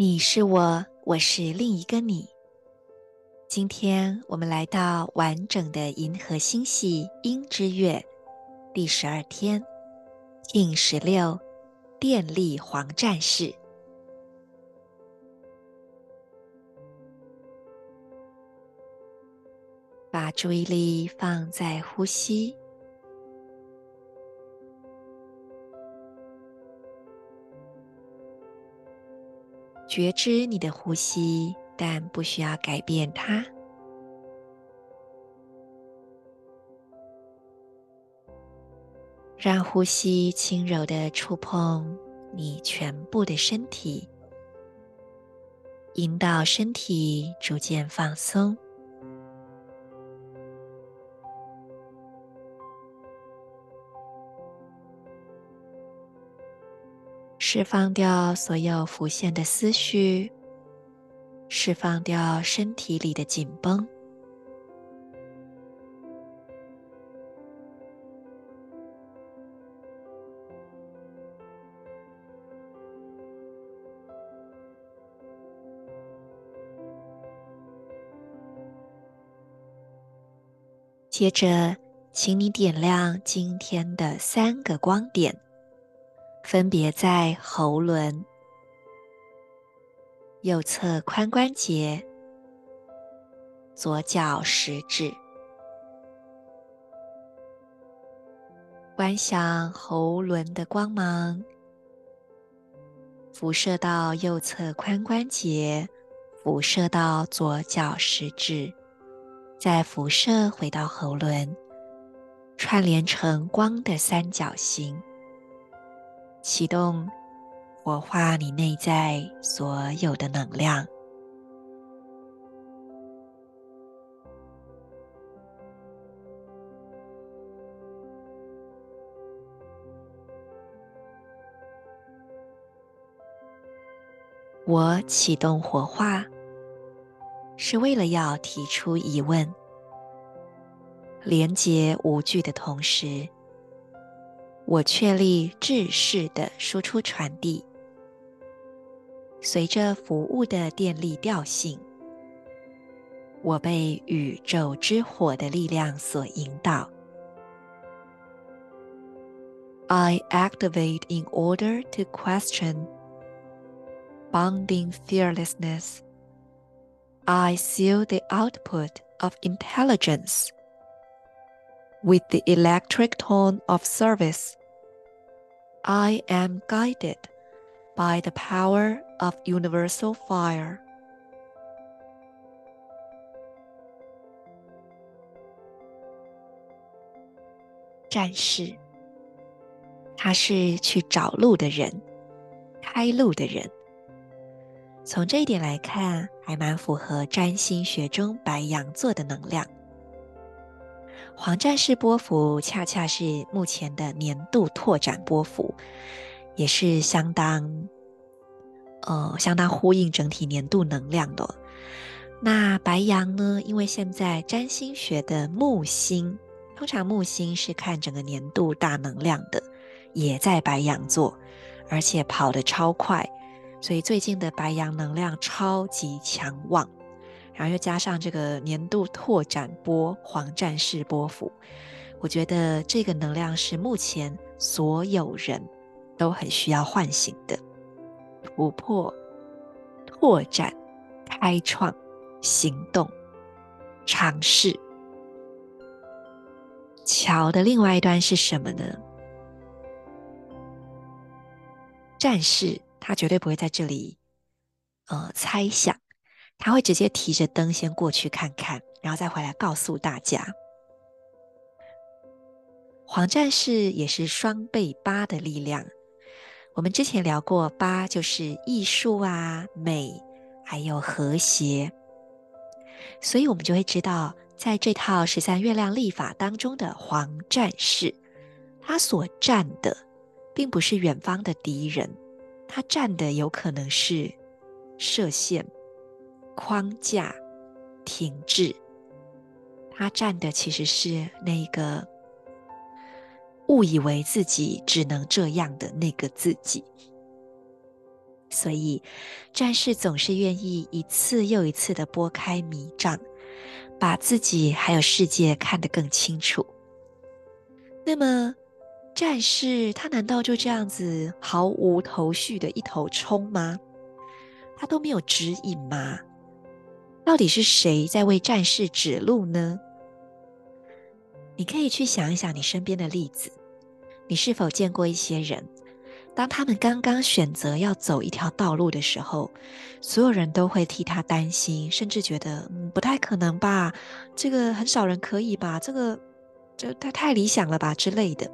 你是我，我是另一个你。今天我们来到完整的银河星系鹰之月第十二天，Kin 十六。电力黄战士，把注意力放在呼吸，觉知你的呼吸，但不需要改变它。让呼吸轻柔的触碰你全部的身体，引导身体逐渐放松，释放掉所有浮现的思绪，释放掉身体里的紧绷。接着，请你点亮今天的三个光点，分别在喉轮、右侧髋关节、左脚食指。观想喉轮的光芒辐射到右侧髋关节，辐射到左脚食指。再辐射回到喉轮，串联成光的三角形，启动活化你内在所有的能量。我启动活化。是为了要提出疑问，连接无惧的同时，我确立制式的输出传递。随着服务的电力调性，我被宇宙之火的力量所引导。I activate in order to question bounding fearlessness. I seal the output of intelligence with the electric tone of service. I am guided by the power of universal fire. 战士，他是去找路的人，开路的人。从这一点来看，还蛮符合占星学中白羊座的能量。黄战士波幅恰恰是目前的年度拓展波幅，也是相当，呃，相当呼应整体年度能量的。那白羊呢？因为现在占星学的木星，通常木星是看整个年度大能量的，也在白羊座，而且跑得超快。所以最近的白羊能量超级强旺，然后又加上这个年度拓展波黄战士波幅，我觉得这个能量是目前所有人都很需要唤醒的，突破、拓展、开创、行动、尝试。桥的另外一端是什么呢？战士。他绝对不会在这里，呃，猜想，他会直接提着灯先过去看看，然后再回来告诉大家。黄战士也是双倍八的力量。我们之前聊过，八就是艺术啊、美，还有和谐。所以我们就会知道，在这套十三月亮历法当中的黄战士，他所站的并不是远方的敌人，他站的有可能是射线、框架、停滞。他站的其实是那个。误以为自己只能这样的那个自己，所以战士总是愿意一次又一次的拨开迷障，把自己还有世界看得更清楚。那么，战士他难道就这样子毫无头绪的一头冲吗？他都没有指引吗？到底是谁在为战士指路呢？你可以去想一想你身边的例子。你是否见过一些人，当他们刚刚选择要走一条道路的时候，所有人都会替他担心，甚至觉得嗯不太可能吧，这个很少人可以吧，这个这太太理想了吧之类的。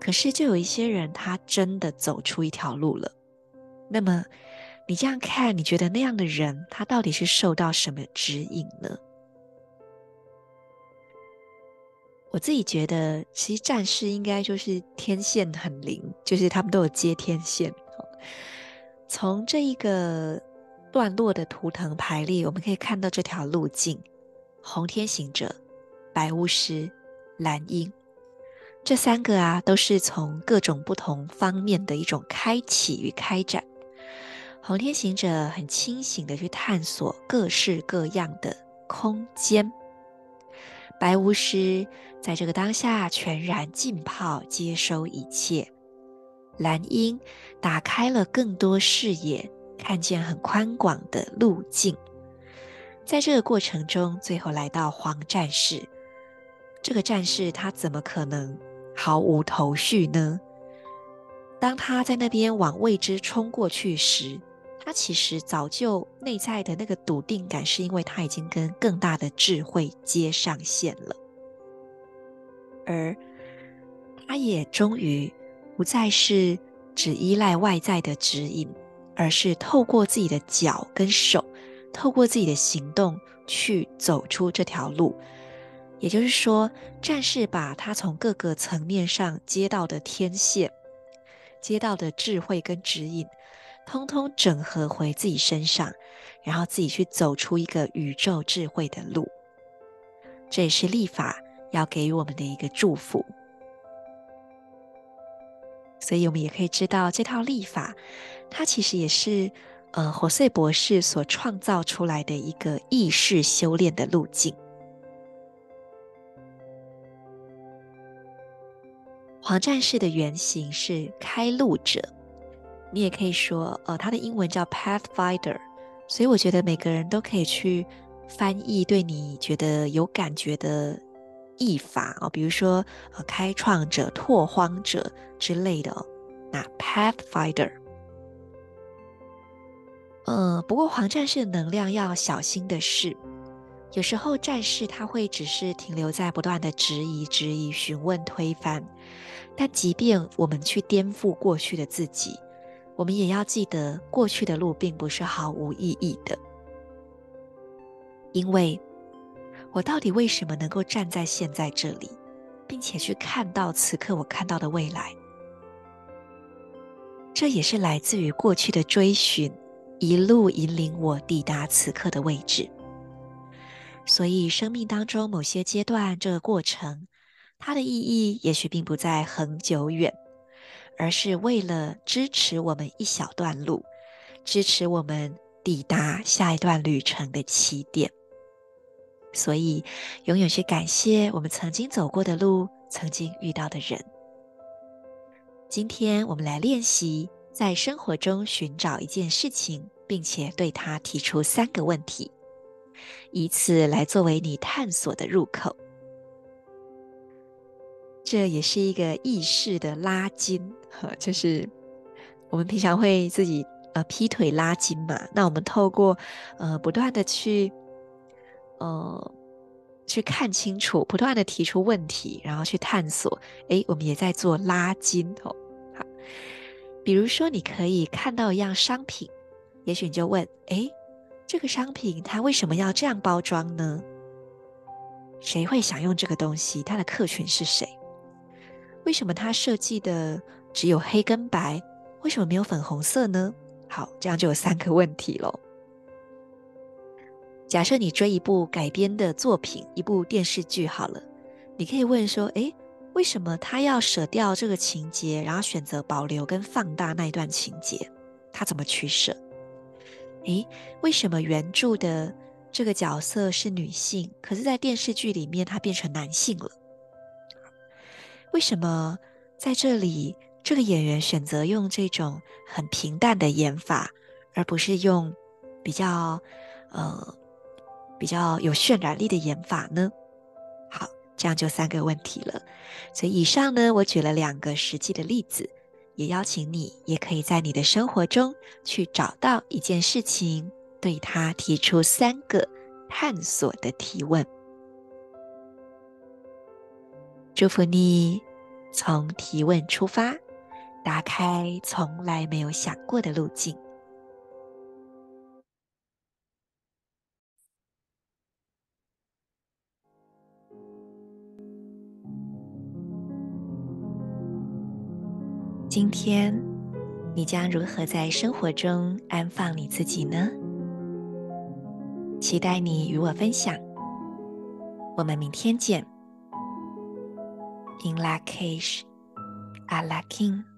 可是就有一些人，他真的走出一条路了。那么你这样看，你觉得那样的人，他到底是受到什么指引呢？我自己觉得，其实战士应该就是天线很灵，就是他们都有接天线。从这一个段落的图腾排列，我们可以看到这条路径：红天行者、白巫师、蓝鹰，这三个啊，都是从各种不同方面的一种开启与开展。红天行者很清醒的去探索各式各样的空间。白巫师在这个当下全然浸泡，接收一切。蓝鹰打开了更多视野，看见很宽广的路径。在这个过程中，最后来到黄战士。这个战士他怎么可能毫无头绪呢？当他在那边往未知冲过去时，他其实早就内在的那个笃定感，是因为他已经跟更大的智慧接上线了，而他也终于不再是只依赖外在的指引，而是透过自己的脚跟手，透过自己的行动去走出这条路。也就是说，战士把他从各个层面上接到的天线、接到的智慧跟指引。通通整合回自己身上，然后自己去走出一个宇宙智慧的路。这也是历法要给予我们的一个祝福。所以，我们也可以知道，这套历法，它其实也是呃，火碎博士所创造出来的一个意识修炼的路径。黄战士的原型是开路者。你也可以说，呃，它的英文叫 Pathfinder，所以我觉得每个人都可以去翻译对你觉得有感觉的译法哦，比如说呃，开创者、拓荒者之类的哦。那 Pathfinder，呃，不过黄战士的能量要小心的是，有时候战士他会只是停留在不断的质疑、质疑、询问、推翻，但即便我们去颠覆过去的自己。我们也要记得，过去的路并不是毫无意义的。因为我到底为什么能够站在现在这里，并且去看到此刻我看到的未来？这也是来自于过去的追寻，一路引领我抵达此刻的位置。所以，生命当中某些阶段，这个过程，它的意义也许并不在很久远。而是为了支持我们一小段路，支持我们抵达下一段旅程的起点。所以，永远去感谢我们曾经走过的路，曾经遇到的人。今天我们来练习在生活中寻找一件事情，并且对它提出三个问题，以此来作为你探索的入口。这也是一个意识的拉筋，就是我们平常会自己呃劈腿拉筋嘛。那我们透过呃不断的去呃去看清楚，不断的提出问题，然后去探索。诶，我们也在做拉筋哦。好，比如说你可以看到一样商品，也许你就问：诶，这个商品它为什么要这样包装呢？谁会想用这个东西？它的客群是谁？为什么它设计的只有黑跟白？为什么没有粉红色呢？好，这样就有三个问题喽。假设你追一部改编的作品，一部电视剧好了，你可以问说：诶，为什么他要舍掉这个情节，然后选择保留跟放大那一段情节？他怎么取舍？诶，为什么原著的这个角色是女性，可是在电视剧里面他变成男性了？为什么在这里这个演员选择用这种很平淡的演法，而不是用比较呃比较有渲染力的演法呢？好，这样就三个问题了。所以以上呢，我举了两个实际的例子，也邀请你也可以在你的生活中去找到一件事情，对它提出三个探索的提问。祝福你从提问出发，打开从来没有想过的路径。今天你将如何在生活中安放你自己呢？期待你与我分享。我们明天见。in Lakesh, la King.